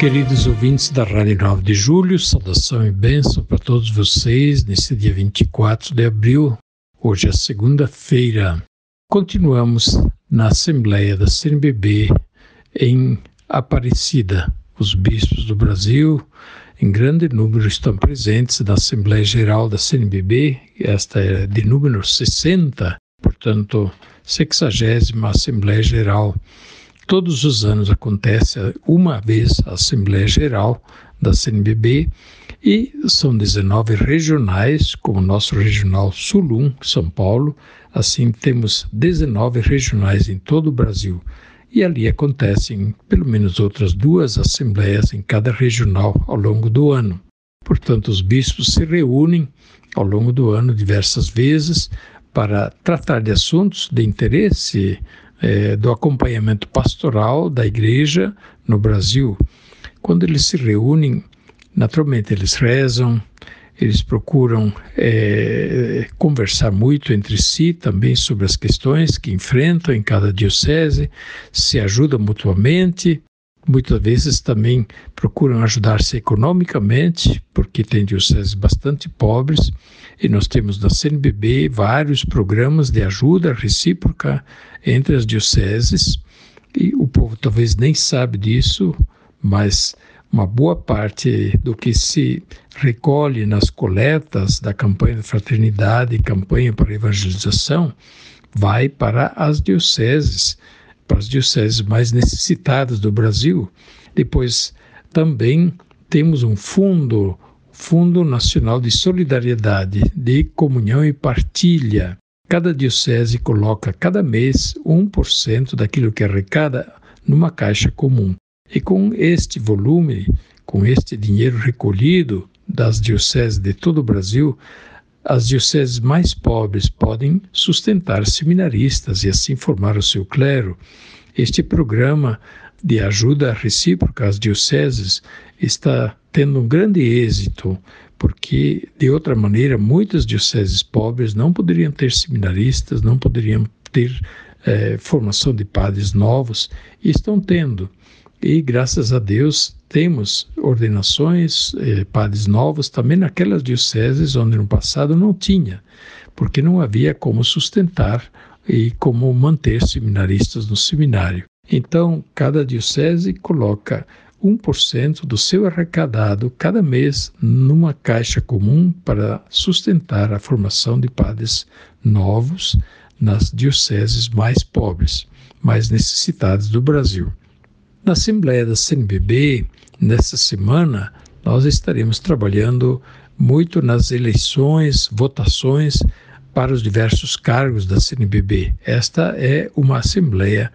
Queridos ouvintes da Rádio 9 de Julho, saudação e bênção para todos vocês nesse dia 24 de abril. Hoje é segunda-feira. Continuamos na Assembleia da CNBB em Aparecida. Os bispos do Brasil, em grande número, estão presentes na Assembleia Geral da CNBB. Esta é de número 60, portanto, 60 Assembleia Geral todos os anos acontece uma vez a Assembleia Geral da CNBB e são 19 regionais, como o nosso regional Sulum, São Paulo. Assim, temos 19 regionais em todo o Brasil. E ali acontecem pelo menos outras duas assembleias em cada regional ao longo do ano. Portanto, os bispos se reúnem ao longo do ano diversas vezes para tratar de assuntos de interesse é, do acompanhamento pastoral da igreja no Brasil. Quando eles se reúnem, naturalmente eles rezam, eles procuram é, conversar muito entre si também sobre as questões que enfrentam em cada diocese, se ajudam mutuamente, muitas vezes também procuram ajudar-se economicamente, porque tem dioceses bastante pobres, e nós temos na CNBB vários programas de ajuda recíproca entre as dioceses, e o povo talvez nem sabe disso, mas uma boa parte do que se recolhe nas coletas da campanha de fraternidade e campanha para evangelização vai para as dioceses para as dioceses mais necessitadas do Brasil. Depois, também temos um fundo, Fundo Nacional de Solidariedade, de Comunhão e Partilha. Cada diocese coloca cada mês 1% daquilo que arrecada numa caixa comum. E com este volume, com este dinheiro recolhido das dioceses de todo o Brasil, as dioceses mais pobres podem sustentar seminaristas e assim formar o seu clero. Este programa de ajuda recíproca às dioceses está tendo um grande êxito, porque de outra maneira muitas dioceses pobres não poderiam ter seminaristas, não poderiam ter eh, formação de padres novos e estão tendo. E graças a Deus temos ordenações, eh, padres novos também naquelas dioceses onde no passado não tinha, porque não havia como sustentar e como manter seminaristas no seminário. Então, cada diocese coloca 1% do seu arrecadado cada mês numa caixa comum para sustentar a formação de padres novos nas dioceses mais pobres, mais necessitadas do Brasil. Na Assembleia da CNBB, nesta semana, nós estaremos trabalhando muito nas eleições, votações para os diversos cargos da CNBB. Esta é uma assembleia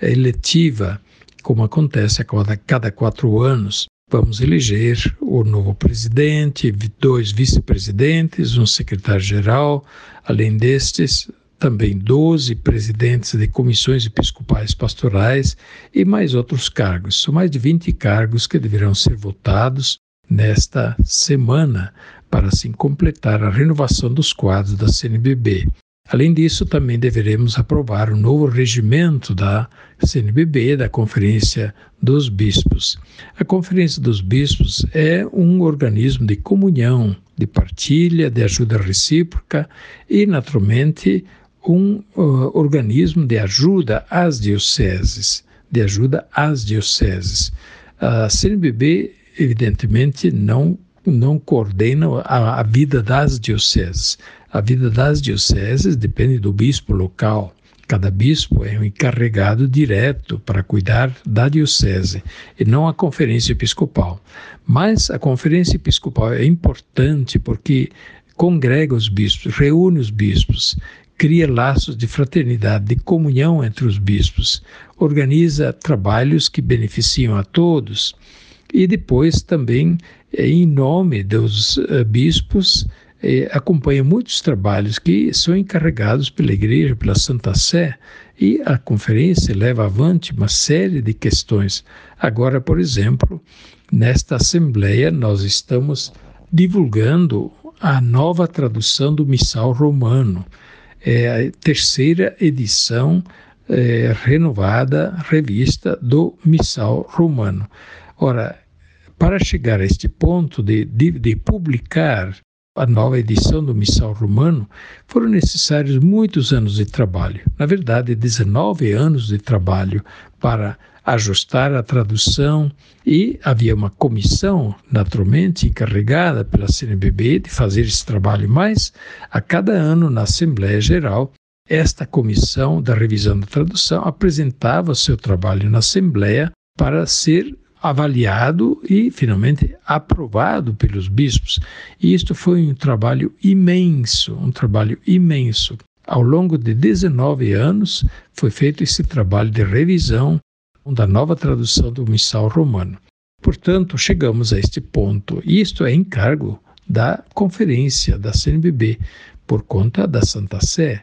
eletiva, como acontece a cada, cada quatro anos. Vamos eleger o novo presidente, dois vice-presidentes, um secretário-geral. Além destes, também 12 presidentes de comissões episcopais pastorais e mais outros cargos. São mais de 20 cargos que deverão ser votados nesta semana para assim completar a renovação dos quadros da CNBB. Além disso, também deveremos aprovar o novo regimento da CNBB, da Conferência dos Bispos. A Conferência dos Bispos é um organismo de comunhão, de partilha, de ajuda recíproca e, naturalmente, um uh, organismo de ajuda às dioceses, de ajuda às dioceses. A CNBB, evidentemente, não não coordena a, a vida das dioceses. A vida das dioceses depende do bispo local. Cada bispo é um encarregado direto para cuidar da diocese e não a conferência episcopal. Mas a conferência episcopal é importante porque congrega os bispos, reúne os bispos cria laços de fraternidade, de comunhão entre os bispos, organiza trabalhos que beneficiam a todos e depois também, eh, em nome dos uh, bispos, eh, acompanha muitos trabalhos que são encarregados pela Igreja, pela Santa Sé, e a conferência leva avante uma série de questões. Agora, por exemplo, nesta Assembleia, nós estamos divulgando a nova tradução do Missal Romano, é a terceira edição é, renovada, revista do Missal Romano. Ora, para chegar a este ponto de, de, de publicar a nova edição do Missal Romano, foram necessários muitos anos de trabalho. Na verdade, 19 anos de trabalho para ajustar a tradução e havia uma comissão, naturalmente, encarregada pela CNBB de fazer esse trabalho, mas a cada ano na Assembleia Geral, esta comissão da revisão da tradução apresentava seu trabalho na Assembleia para ser avaliado e finalmente aprovado pelos bispos. E isto foi um trabalho imenso, um trabalho imenso. Ao longo de 19 anos foi feito esse trabalho de revisão da nova tradução do missal romano. Portanto, chegamos a este ponto, e isto é encargo da conferência da CNBB, por conta da Santa Sé.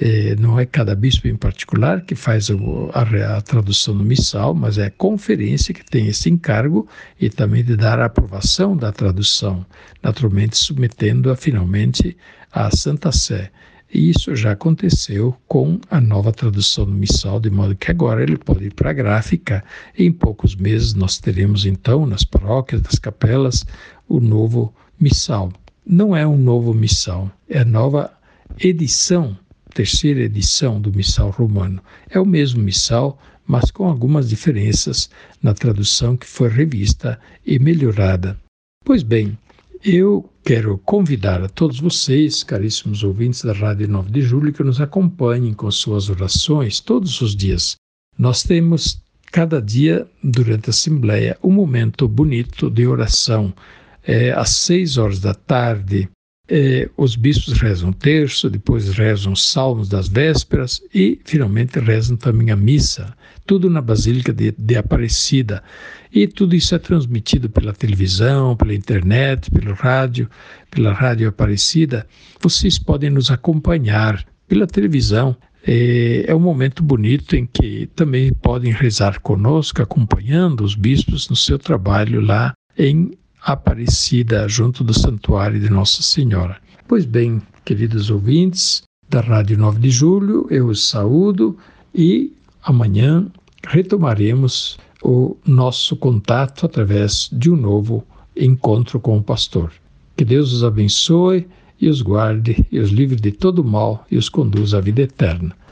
É, não é cada bispo em particular que faz a, a, tradução do missal, mas é a conferência que tem esse encargo e também de dar a aprovação da tradução, naturalmente submetendo-a finalmente à Santa Sé. E isso já aconteceu com a nova tradução do missal, de modo que agora ele pode ir para a gráfica. Em poucos meses nós teremos então nas paróquias, nas capelas, o novo missal. Não é um novo missal, é nova edição terceira edição do Missal Romano. É o mesmo Missal, mas com algumas diferenças na tradução que foi revista e melhorada. Pois bem, eu quero convidar a todos vocês, caríssimos ouvintes da Rádio 9 de Julho, que nos acompanhem com suas orações todos os dias. Nós temos cada dia, durante a Assembleia, um momento bonito de oração. É, às seis horas da tarde, eh, os bispos rezam o terço, depois rezam os salmos das vésperas e, finalmente, rezam também a missa, tudo na Basílica de, de Aparecida. E tudo isso é transmitido pela televisão, pela internet, pelo rádio, pela Rádio Aparecida. Vocês podem nos acompanhar pela televisão. É, é um momento bonito em que também podem rezar conosco, acompanhando os bispos no seu trabalho lá em Aparecida, junto do Santuário de Nossa Senhora. Pois bem, queridos ouvintes da Rádio 9 de Julho, eu os saúdo e amanhã retomaremos o nosso contato através de um novo encontro com o pastor. Que Deus os abençoe e os guarde e os livre de todo mal e os conduza à vida eterna.